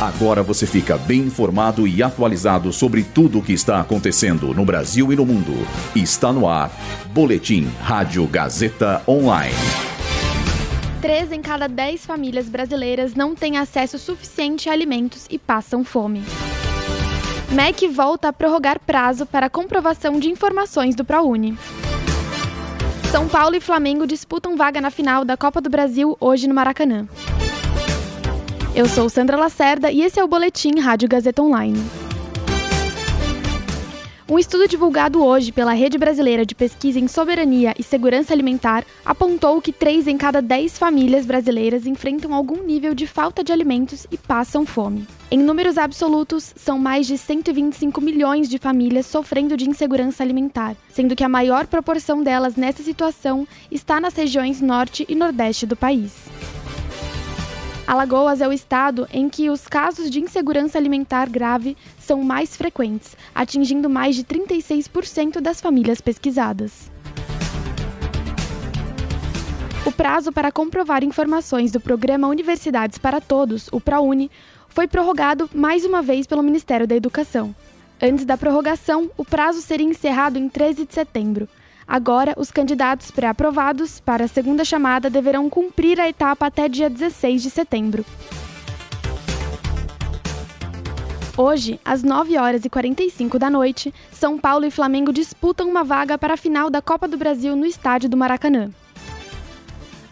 Agora você fica bem informado e atualizado sobre tudo o que está acontecendo no Brasil e no mundo. Está no ar. Boletim Rádio Gazeta Online. Três em cada dez famílias brasileiras não têm acesso suficiente a alimentos e passam fome. MEC volta a prorrogar prazo para comprovação de informações do ProUni. São Paulo e Flamengo disputam vaga na final da Copa do Brasil hoje no Maracanã. Eu sou Sandra Lacerda e esse é o Boletim Rádio Gazeta Online. Um estudo divulgado hoje pela Rede Brasileira de Pesquisa em Soberania e Segurança Alimentar apontou que 3 em cada 10 famílias brasileiras enfrentam algum nível de falta de alimentos e passam fome. Em números absolutos, são mais de 125 milhões de famílias sofrendo de insegurança alimentar, sendo que a maior proporção delas nessa situação está nas regiões norte e nordeste do país. Alagoas é o estado em que os casos de insegurança alimentar grave são mais frequentes, atingindo mais de 36% das famílias pesquisadas. O prazo para comprovar informações do programa Universidades para Todos, o ProUni, foi prorrogado mais uma vez pelo Ministério da Educação. Antes da prorrogação, o prazo seria encerrado em 13 de setembro, Agora, os candidatos pré-aprovados para a segunda chamada deverão cumprir a etapa até dia 16 de setembro. Hoje, às 9 horas e 45 da noite, São Paulo e Flamengo disputam uma vaga para a final da Copa do Brasil no estádio do Maracanã.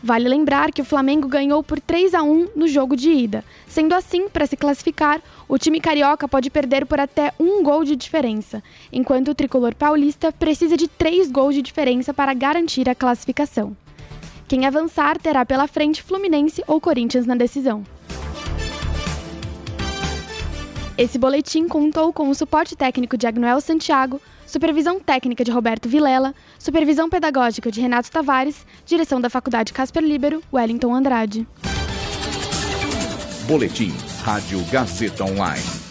Vale lembrar que o Flamengo ganhou por 3 a 1 no jogo de ida. Sendo assim, para se classificar, o time carioca pode perder por até um gol de diferença, enquanto o tricolor paulista precisa de três gols de diferença para garantir a classificação. Quem avançar terá pela frente Fluminense ou Corinthians na decisão. Esse boletim contou com o suporte técnico de Agnoel Santiago, supervisão técnica de Roberto Vilela, supervisão pedagógica de Renato Tavares, direção da Faculdade Casper Libero, Wellington Andrade. Boletim Rádio Gazeta Online.